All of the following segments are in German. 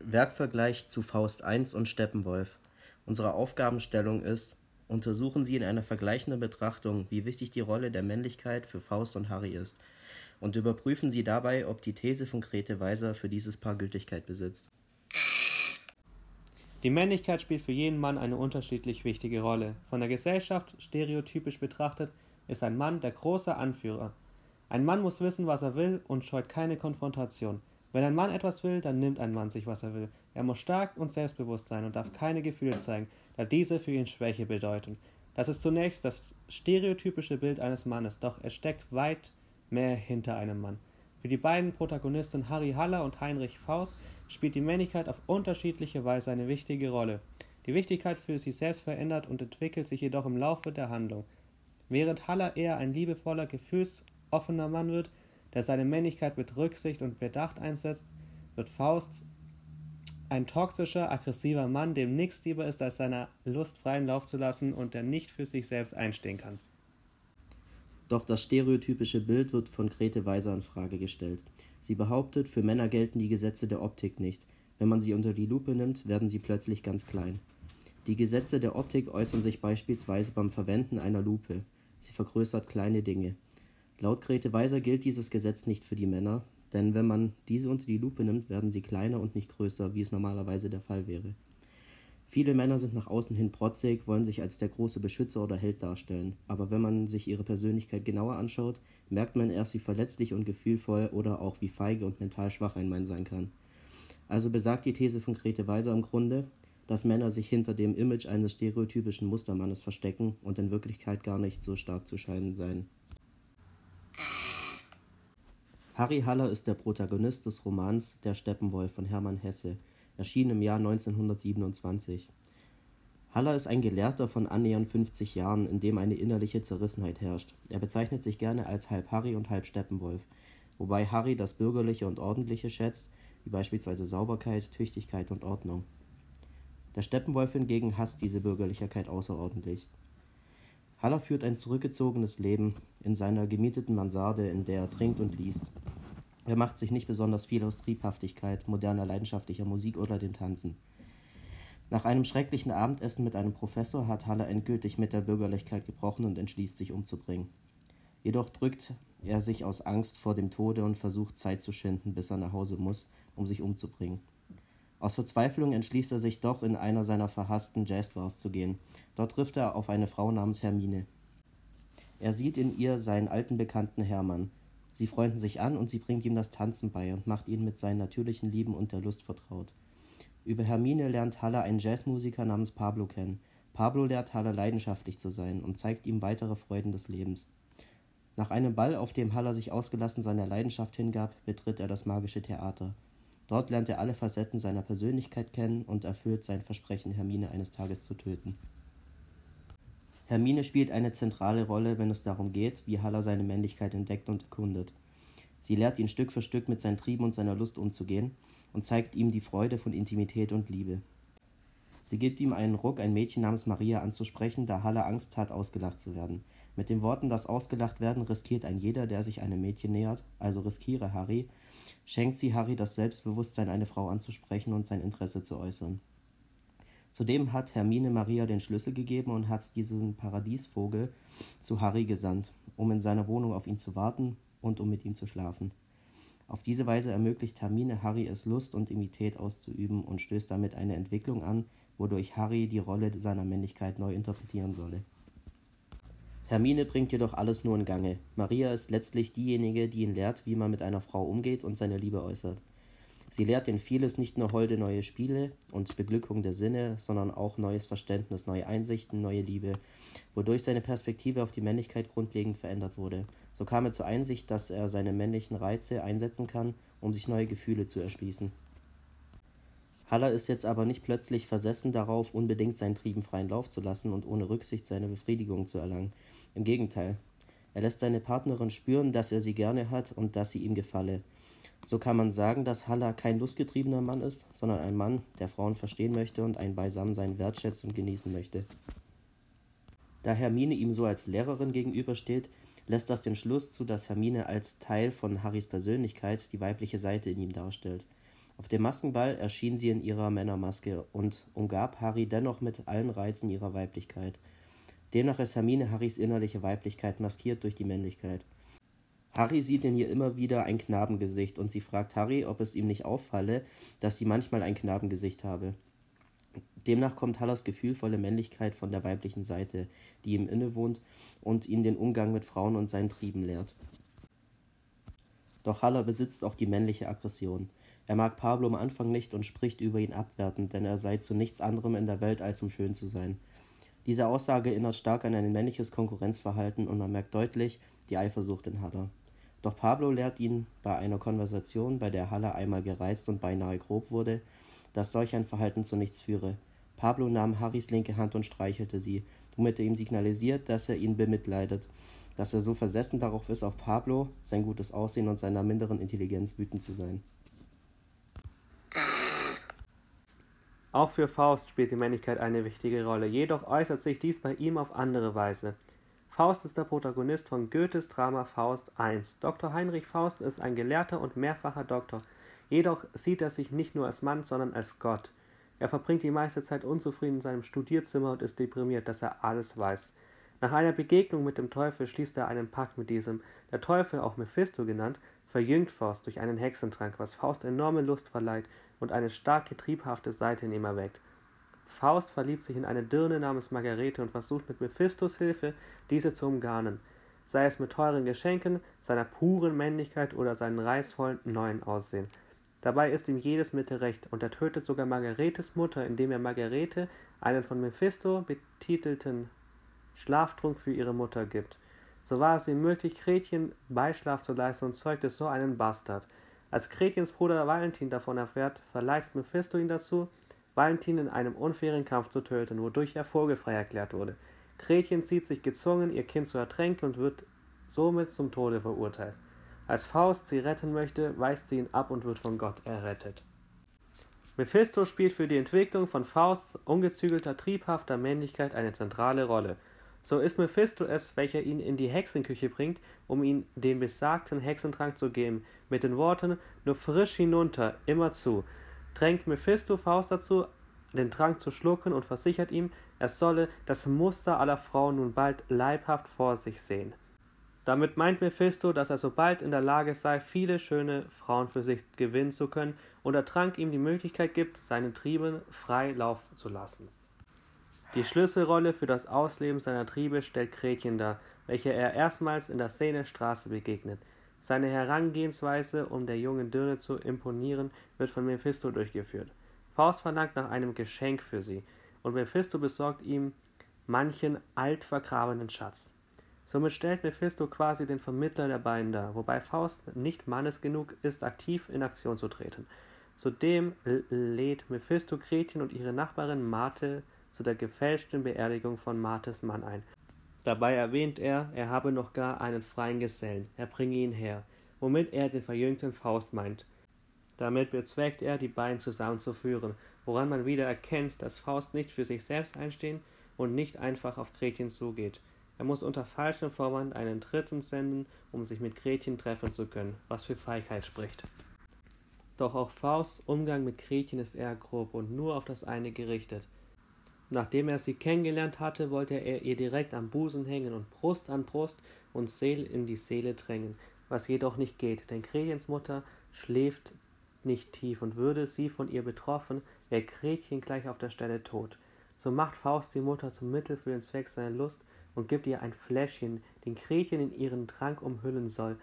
Werkvergleich zu Faust I und Steppenwolf. Unsere Aufgabenstellung ist, untersuchen Sie in einer vergleichenden Betrachtung, wie wichtig die Rolle der Männlichkeit für Faust und Harry ist, und überprüfen Sie dabei, ob die These von Grete Weiser für dieses Paar Gültigkeit besitzt. Die Männlichkeit spielt für jeden Mann eine unterschiedlich wichtige Rolle. Von der Gesellschaft stereotypisch betrachtet ist ein Mann der große Anführer. Ein Mann muss wissen, was er will und scheut keine Konfrontation. Wenn ein Mann etwas will, dann nimmt ein Mann sich, was er will. Er muss stark und selbstbewusst sein und darf keine Gefühle zeigen, da diese für ihn Schwäche bedeuten. Das ist zunächst das stereotypische Bild eines Mannes, doch es steckt weit mehr hinter einem Mann. Für die beiden Protagonisten Harry Haller und Heinrich Faust spielt die Männlichkeit auf unterschiedliche Weise eine wichtige Rolle. Die Wichtigkeit für sie selbst verändert und entwickelt sich jedoch im Laufe der Handlung. Während Haller eher ein liebevoller, gefühlsoffener Mann wird, der seine Männlichkeit mit Rücksicht und Bedacht einsetzt, wird Faust ein toxischer, aggressiver Mann, dem nichts lieber ist, als seiner Lust freien Lauf zu lassen und der nicht für sich selbst einstehen kann. Doch das stereotypische Bild wird von Grete Weiser in Frage gestellt. Sie behauptet, für Männer gelten die Gesetze der Optik nicht. Wenn man sie unter die Lupe nimmt, werden sie plötzlich ganz klein. Die Gesetze der Optik äußern sich beispielsweise beim Verwenden einer Lupe. Sie vergrößert kleine Dinge. Laut Grete Weiser gilt dieses Gesetz nicht für die Männer, denn wenn man diese unter die Lupe nimmt, werden sie kleiner und nicht größer, wie es normalerweise der Fall wäre. Viele Männer sind nach außen hin protzig, wollen sich als der große Beschützer oder Held darstellen, aber wenn man sich ihre Persönlichkeit genauer anschaut, merkt man erst, wie verletzlich und gefühlvoll oder auch wie feige und mental schwach ein Mann sein kann. Also besagt die These von Grete Weiser im Grunde, dass Männer sich hinter dem Image eines stereotypischen Mustermannes verstecken und in Wirklichkeit gar nicht so stark zu scheinen seien. Harry Haller ist der Protagonist des Romans Der Steppenwolf von Hermann Hesse, erschienen im Jahr 1927. Haller ist ein Gelehrter von annähernd 50 Jahren, in dem eine innerliche Zerrissenheit herrscht. Er bezeichnet sich gerne als halb Harry und halb Steppenwolf, wobei Harry das Bürgerliche und Ordentliche schätzt, wie beispielsweise Sauberkeit, Tüchtigkeit und Ordnung. Der Steppenwolf hingegen hasst diese Bürgerlichkeit außerordentlich. Haller führt ein zurückgezogenes Leben in seiner gemieteten Mansarde, in der er trinkt und liest. Er macht sich nicht besonders viel aus Triebhaftigkeit, moderner leidenschaftlicher Musik oder dem Tanzen. Nach einem schrecklichen Abendessen mit einem Professor hat Haller endgültig mit der Bürgerlichkeit gebrochen und entschließt sich umzubringen. Jedoch drückt er sich aus Angst vor dem Tode und versucht Zeit zu schinden, bis er nach Hause muss, um sich umzubringen. Aus Verzweiflung entschließt er sich doch, in einer seiner verhassten Jazzbars zu gehen. Dort trifft er auf eine Frau namens Hermine. Er sieht in ihr seinen alten Bekannten Hermann. Sie freunden sich an und sie bringt ihm das Tanzen bei und macht ihn mit seinen natürlichen Lieben und der Lust vertraut. Über Hermine lernt Haller einen Jazzmusiker namens Pablo kennen. Pablo lehrt Haller leidenschaftlich zu sein und zeigt ihm weitere Freuden des Lebens. Nach einem Ball, auf dem Haller sich ausgelassen seiner Leidenschaft hingab, betritt er das magische Theater. Dort lernt er alle Facetten seiner Persönlichkeit kennen und erfüllt sein Versprechen, Hermine eines Tages zu töten. Hermine spielt eine zentrale Rolle, wenn es darum geht, wie Haller seine Männlichkeit entdeckt und erkundet. Sie lehrt ihn Stück für Stück mit seinen Trieben und seiner Lust umzugehen und zeigt ihm die Freude von Intimität und Liebe. Sie gibt ihm einen Ruck, ein Mädchen namens Maria anzusprechen, da Haller Angst hat, ausgelacht zu werden. Mit den Worten, dass ausgelacht werden, riskiert ein jeder, der sich einem Mädchen nähert, also riskiere Harry, schenkt sie Harry das Selbstbewusstsein, eine Frau anzusprechen und sein Interesse zu äußern. Zudem hat Hermine Maria den Schlüssel gegeben und hat diesen Paradiesvogel zu Harry gesandt, um in seiner Wohnung auf ihn zu warten und um mit ihm zu schlafen. Auf diese Weise ermöglicht Hermine Harry es, Lust und Intimität auszuüben und stößt damit eine Entwicklung an, wodurch Harry die Rolle seiner Männlichkeit neu interpretieren solle. Hermine bringt jedoch alles nur in Gange. Maria ist letztlich diejenige, die ihn lehrt, wie man mit einer Frau umgeht und seine Liebe äußert. Sie lehrt ihn vieles, nicht nur holde neue Spiele und Beglückung der Sinne, sondern auch neues Verständnis, neue Einsichten, neue Liebe, wodurch seine Perspektive auf die Männlichkeit grundlegend verändert wurde. So kam er zur Einsicht, dass er seine männlichen Reize einsetzen kann, um sich neue Gefühle zu erschließen. Haller ist jetzt aber nicht plötzlich versessen darauf, unbedingt seinen Trieben freien Lauf zu lassen und ohne Rücksicht seine Befriedigung zu erlangen. Im Gegenteil, er lässt seine Partnerin spüren, dass er sie gerne hat und dass sie ihm gefalle. So kann man sagen, dass Haller kein lustgetriebener Mann ist, sondern ein Mann, der Frauen verstehen möchte und ein Beisammensein wertschätzt und genießen möchte. Da Hermine ihm so als Lehrerin gegenübersteht, lässt das den Schluss zu, dass Hermine als Teil von Harrys Persönlichkeit die weibliche Seite in ihm darstellt. Auf dem Maskenball erschien sie in ihrer Männermaske und umgab Harry dennoch mit allen Reizen ihrer Weiblichkeit. Demnach ist Hermine Harrys innerliche Weiblichkeit maskiert durch die Männlichkeit. Harry sieht in ihr immer wieder ein Knabengesicht und sie fragt Harry, ob es ihm nicht auffalle, dass sie manchmal ein Knabengesicht habe. Demnach kommt Hallers gefühlvolle Männlichkeit von der weiblichen Seite, die ihm innewohnt und ihn den Umgang mit Frauen und seinen Trieben lehrt. Doch Haller besitzt auch die männliche Aggression. Er mag Pablo am Anfang nicht und spricht über ihn abwertend, denn er sei zu nichts anderem in der Welt als um schön zu sein. Diese Aussage erinnert stark an ein männliches Konkurrenzverhalten und man merkt deutlich die Eifersucht in Haller. Doch Pablo lehrt ihn bei einer Konversation, bei der Haller einmal gereizt und beinahe grob wurde, dass solch ein Verhalten zu nichts führe. Pablo nahm Harrys linke Hand und streichelte sie, womit er ihm signalisiert, dass er ihn bemitleidet, dass er so versessen darauf ist, auf Pablo, sein gutes Aussehen und seiner minderen Intelligenz wütend zu sein. Auch für Faust spielt die Männlichkeit eine wichtige Rolle, jedoch äußert sich dies bei ihm auf andere Weise. Faust ist der Protagonist von Goethes Drama Faust I. Dr. Heinrich Faust ist ein Gelehrter und mehrfacher Doktor, jedoch sieht er sich nicht nur als Mann, sondern als Gott. Er verbringt die meiste Zeit unzufrieden in seinem Studierzimmer und ist deprimiert, dass er alles weiß. Nach einer Begegnung mit dem Teufel schließt er einen Pakt mit diesem. Der Teufel, auch Mephisto genannt, verjüngt Faust durch einen Hexentrank, was Faust enorme Lust verleiht und eine starke triebhafte Seite in ihm erweckt. Faust verliebt sich in eine Dirne namens Margarete und versucht mit Mephistos Hilfe, diese zu umgarnen, sei es mit teuren Geschenken, seiner puren Männlichkeit oder seinem reizvollen neuen Aussehen. Dabei ist ihm jedes Mittel recht, und er tötet sogar Margaretes Mutter, indem er Margarete einen von Mephisto betitelten Schlaftrunk für ihre Mutter gibt. So war es ihm möglich, Gretchen Beischlaf zu leisten und zeugte so einen Bastard. Als Gretchens Bruder Valentin davon erfährt, verleitet Mephisto ihn dazu, Valentin in einem unfairen Kampf zu töten, wodurch er vogelfrei erklärt wurde. Gretchen sieht sich gezwungen, ihr Kind zu ertränken und wird somit zum Tode verurteilt. Als Faust sie retten möchte, weist sie ihn ab und wird von Gott errettet. Mephisto spielt für die Entwicklung von Fausts ungezügelter, triebhafter Männlichkeit eine zentrale Rolle. So ist Mephisto es, welcher ihn in die Hexenküche bringt, um ihm den besagten Hexentrank zu geben, mit den Worten nur frisch hinunter, immer zu, drängt Mephisto Faust dazu, den Trank zu schlucken und versichert ihm, er solle das Muster aller Frauen nun bald leibhaft vor sich sehen. Damit meint Mephisto, dass er sobald in der Lage sei, viele schöne Frauen für sich gewinnen zu können und der Trank ihm die Möglichkeit gibt, seinen Trieben frei Lauf zu lassen. Die Schlüsselrolle für das Ausleben seiner Triebe stellt Gretchen dar, welcher er erstmals in der Szene Straße begegnet. Seine Herangehensweise, um der jungen Dirne zu imponieren, wird von Mephisto durchgeführt. Faust verlangt nach einem Geschenk für sie, und Mephisto besorgt ihm manchen altvergrabenen Schatz. Somit stellt Mephisto quasi den Vermittler der beiden dar, wobei Faust nicht mannes genug ist, aktiv in Aktion zu treten. Zudem lädt Mephisto Gretchen und ihre Nachbarin Marthe zu der gefälschten Beerdigung von Martes Mann ein. Dabei erwähnt er, er habe noch gar einen freien Gesellen, er bringe ihn her, womit er den verjüngten Faust meint. Damit bezweckt er, die beiden zusammenzuführen, woran man wieder erkennt, dass Faust nicht für sich selbst einstehen und nicht einfach auf Gretchen zugeht. Er muss unter falschem Vorwand einen Dritten senden, um sich mit Gretchen treffen zu können, was für Feigheit spricht. Doch auch Fausts Umgang mit Gretchen ist eher grob und nur auf das eine gerichtet. Nachdem er sie kennengelernt hatte, wollte er ihr direkt am Busen hängen und Brust an Brust und Seele in die Seele drängen, was jedoch nicht geht, denn Gretchens Mutter schläft nicht tief und würde sie von ihr betroffen, wäre Gretchen gleich auf der Stelle tot. So macht Faust die Mutter zum Mittel für den Zweck seiner Lust und gibt ihr ein Fläschchen, den Gretchen in ihren Trank umhüllen soll.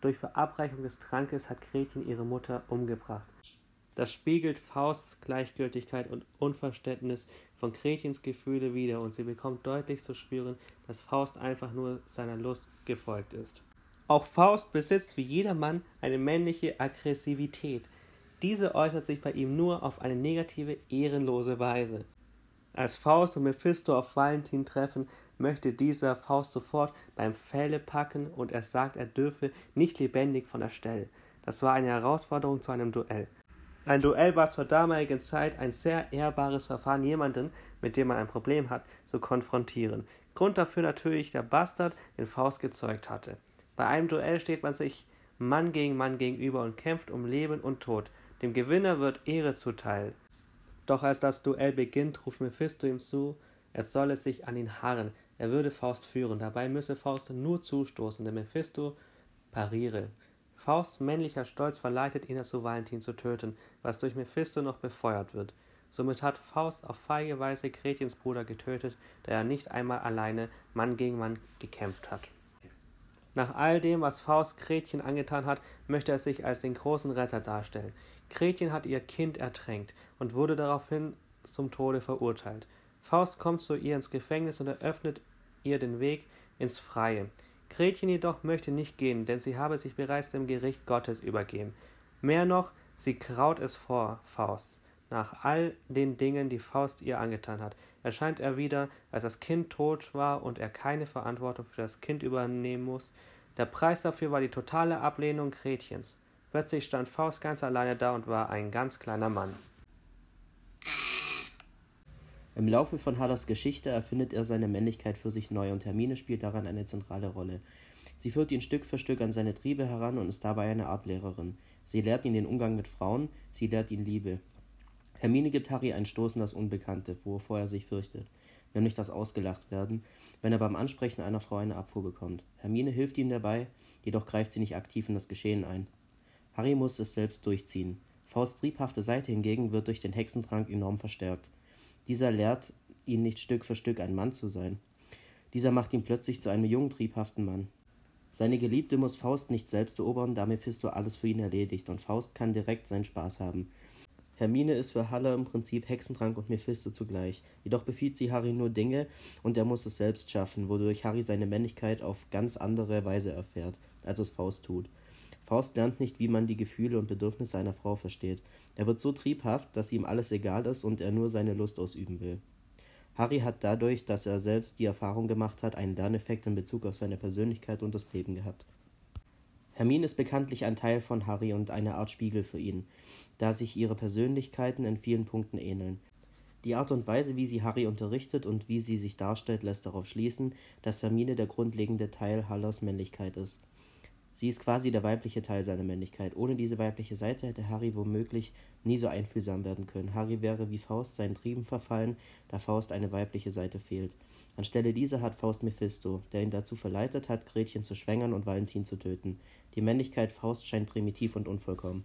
Durch Verabreichung des Trankes hat Gretchen ihre Mutter umgebracht. Das spiegelt Fausts Gleichgültigkeit und Unverständnis von Gretchens Gefühle wider und sie bekommt deutlich zu spüren, dass Faust einfach nur seiner Lust gefolgt ist. Auch Faust besitzt wie jeder Mann eine männliche Aggressivität. Diese äußert sich bei ihm nur auf eine negative, ehrenlose Weise. Als Faust und Mephisto auf Valentin treffen, möchte dieser Faust sofort beim Felle packen und er sagt, er dürfe nicht lebendig von der Stelle. Das war eine Herausforderung zu einem Duell. Ein Duell war zur damaligen Zeit ein sehr ehrbares Verfahren, jemanden, mit dem man ein Problem hat, zu konfrontieren. Grund dafür natürlich der Bastard, den Faust gezeugt hatte. Bei einem Duell steht man sich Mann gegen Mann gegenüber und kämpft um Leben und Tod. Dem Gewinner wird Ehre zuteil. Doch als das Duell beginnt, ruft Mephisto ihm zu, er solle sich an ihn harren, er würde Faust führen. Dabei müsse Faust nur zustoßen, denn Mephisto pariere. Fausts männlicher Stolz verleitet ihn dazu, Valentin zu töten, was durch Mephisto noch befeuert wird. Somit hat Faust auf feige Weise Gretchens Bruder getötet, der er nicht einmal alleine Mann gegen Mann gekämpft hat. Nach all dem, was Faust Gretchen angetan hat, möchte er sich als den großen Retter darstellen. Gretchen hat ihr Kind ertränkt und wurde daraufhin zum Tode verurteilt. Faust kommt zu ihr ins Gefängnis und eröffnet ihr den Weg ins Freie. Gretchen jedoch möchte nicht gehen, denn sie habe sich bereits dem Gericht Gottes übergeben. Mehr noch, sie kraut es vor Faust. Nach all den Dingen, die Faust ihr angetan hat, erscheint er wieder, als das Kind tot war und er keine Verantwortung für das Kind übernehmen muss. Der Preis dafür war die totale Ablehnung Gretchens. Plötzlich stand Faust ganz alleine da und war ein ganz kleiner Mann. Im Laufe von Hallas Geschichte erfindet er seine Männlichkeit für sich neu und Hermine spielt daran eine zentrale Rolle. Sie führt ihn Stück für Stück an seine Triebe heran und ist dabei eine Art Lehrerin. Sie lehrt ihn den Umgang mit Frauen, sie lehrt ihn Liebe. Hermine gibt Harry ein Stoß in das Unbekannte, wovor er sich fürchtet, nämlich das Ausgelacht werden, wenn er beim Ansprechen einer Frau eine Abfuhr bekommt. Hermine hilft ihm dabei, jedoch greift sie nicht aktiv in das Geschehen ein. Harry muss es selbst durchziehen. Fausts triebhafte Seite hingegen wird durch den Hexentrank enorm verstärkt. Dieser lehrt ihn nicht Stück für Stück ein Mann zu sein. Dieser macht ihn plötzlich zu einem jungen, triebhaften Mann. Seine Geliebte muss Faust nicht selbst erobern, da Mephisto alles für ihn erledigt und Faust kann direkt seinen Spaß haben. Hermine ist für Halle im Prinzip Hexentrank und Mephisto zugleich. Jedoch befiehlt sie Harry nur Dinge und er muss es selbst schaffen, wodurch Harry seine Männlichkeit auf ganz andere Weise erfährt, als es Faust tut. Faust lernt nicht, wie man die Gefühle und Bedürfnisse einer Frau versteht. Er wird so triebhaft, dass ihm alles egal ist und er nur seine Lust ausüben will. Harry hat dadurch, dass er selbst die Erfahrung gemacht hat, einen Lerneffekt in Bezug auf seine Persönlichkeit und das Leben gehabt. Hermine ist bekanntlich ein Teil von Harry und eine Art Spiegel für ihn, da sich ihre Persönlichkeiten in vielen Punkten ähneln. Die Art und Weise, wie sie Harry unterrichtet und wie sie sich darstellt, lässt darauf schließen, dass Hermine der grundlegende Teil Hallers Männlichkeit ist. Sie ist quasi der weibliche Teil seiner Männlichkeit. Ohne diese weibliche Seite hätte Harry womöglich nie so einfühlsam werden können. Harry wäre wie Faust seinen Trieben verfallen, da Faust eine weibliche Seite fehlt. Anstelle dieser hat Faust Mephisto, der ihn dazu verleitet hat, Gretchen zu schwängern und Valentin zu töten. Die Männlichkeit Faust scheint primitiv und unvollkommen.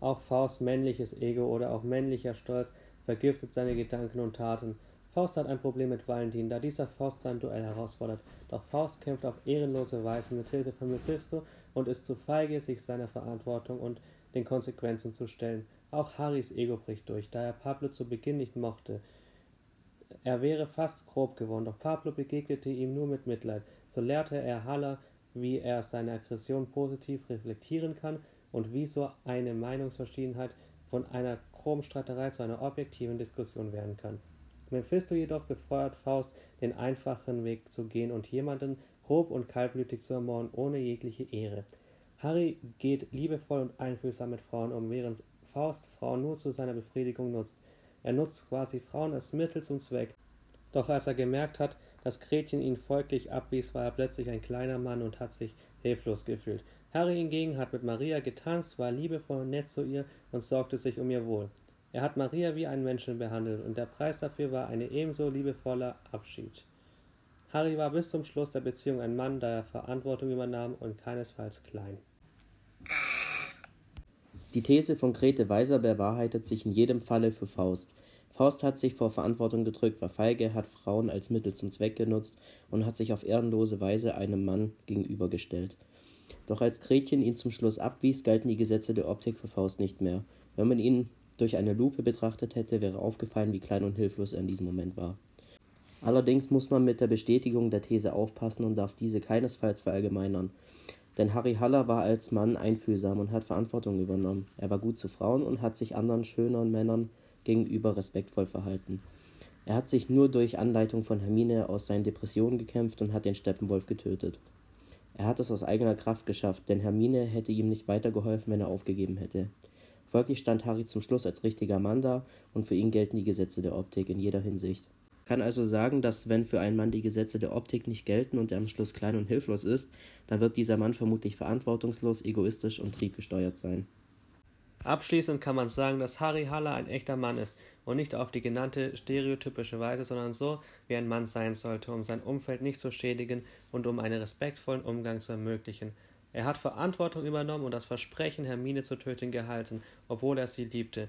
Auch Fausts männliches Ego oder auch männlicher Stolz vergiftet seine Gedanken und Taten. Faust hat ein Problem mit Valentin, da dieser Faust sein Duell herausfordert. Doch Faust kämpft auf ehrenlose Weise mit Hilfe von Mephisto und ist zu feige, sich seiner Verantwortung und den Konsequenzen zu stellen. Auch Harrys Ego bricht durch, da er Pablo zu Beginn nicht mochte. Er wäre fast grob geworden, doch Pablo begegnete ihm nur mit Mitleid. So lehrte er Haller, wie er seine Aggression positiv reflektieren kann und wie so eine Meinungsverschiedenheit von einer groben Streiterei zu einer objektiven Diskussion werden kann. Mephisto jedoch befeuert Faust, den einfachen Weg zu gehen und jemanden grob und kaltblütig zu ermorden, ohne jegliche Ehre. Harry geht liebevoll und einfühlsam mit Frauen um, während Faust Frauen nur zu seiner Befriedigung nutzt. Er nutzt quasi Frauen als Mittel zum Zweck. Doch als er gemerkt hat, dass Gretchen ihn folglich abwies, war er plötzlich ein kleiner Mann und hat sich hilflos gefühlt. Harry hingegen hat mit Maria getanzt, war liebevoll und nett zu ihr und sorgte sich um ihr Wohl. Er hat Maria wie einen Menschen behandelt, und der Preis dafür war ein ebenso liebevoller Abschied. Harry war bis zum Schluss der Beziehung ein Mann, da er Verantwortung übernahm und keinesfalls klein. Die These von Grete Weiser bewahrheitet sich in jedem Falle für Faust. Faust hat sich vor Verantwortung gedrückt, war feige, hat Frauen als Mittel zum Zweck genutzt und hat sich auf ehrenlose Weise einem Mann gegenübergestellt. Doch als Gretchen ihn zum Schluss abwies, galten die Gesetze der Optik für Faust nicht mehr. Wenn man ihn durch eine Lupe betrachtet hätte, wäre aufgefallen, wie klein und hilflos er in diesem Moment war. Allerdings muss man mit der Bestätigung der These aufpassen und darf diese keinesfalls verallgemeinern. Denn Harry Haller war als Mann einfühlsam und hat Verantwortung übernommen. Er war gut zu Frauen und hat sich anderen schöneren Männern gegenüber respektvoll verhalten. Er hat sich nur durch Anleitung von Hermine aus seinen Depressionen gekämpft und hat den Steppenwolf getötet. Er hat es aus eigener Kraft geschafft, denn Hermine hätte ihm nicht weitergeholfen, wenn er aufgegeben hätte. Folglich stand Harry zum Schluss als richtiger Mann da und für ihn gelten die Gesetze der Optik in jeder Hinsicht. Kann also sagen, dass wenn für einen Mann die Gesetze der Optik nicht gelten und er am Schluss klein und hilflos ist, dann wird dieser Mann vermutlich verantwortungslos, egoistisch und triebgesteuert sein. Abschließend kann man sagen, dass Harry Haller ein echter Mann ist und nicht auf die genannte stereotypische Weise, sondern so, wie ein Mann sein sollte, um sein Umfeld nicht zu schädigen und um einen respektvollen Umgang zu ermöglichen. Er hat Verantwortung übernommen und das Versprechen, Hermine zu töten, gehalten, obwohl er sie liebte.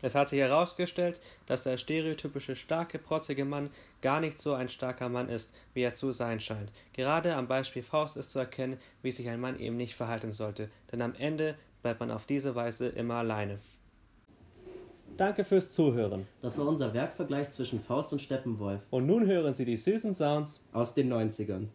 Es hat sich herausgestellt, dass der stereotypische starke, protzige Mann gar nicht so ein starker Mann ist, wie er zu sein scheint. Gerade am Beispiel Faust ist zu erkennen, wie sich ein Mann eben nicht verhalten sollte, denn am Ende bleibt man auf diese Weise immer alleine. Danke fürs Zuhören. Das war unser Werkvergleich zwischen Faust und Steppenwolf Und nun hören Sie die süßen Sounds aus den 90ern.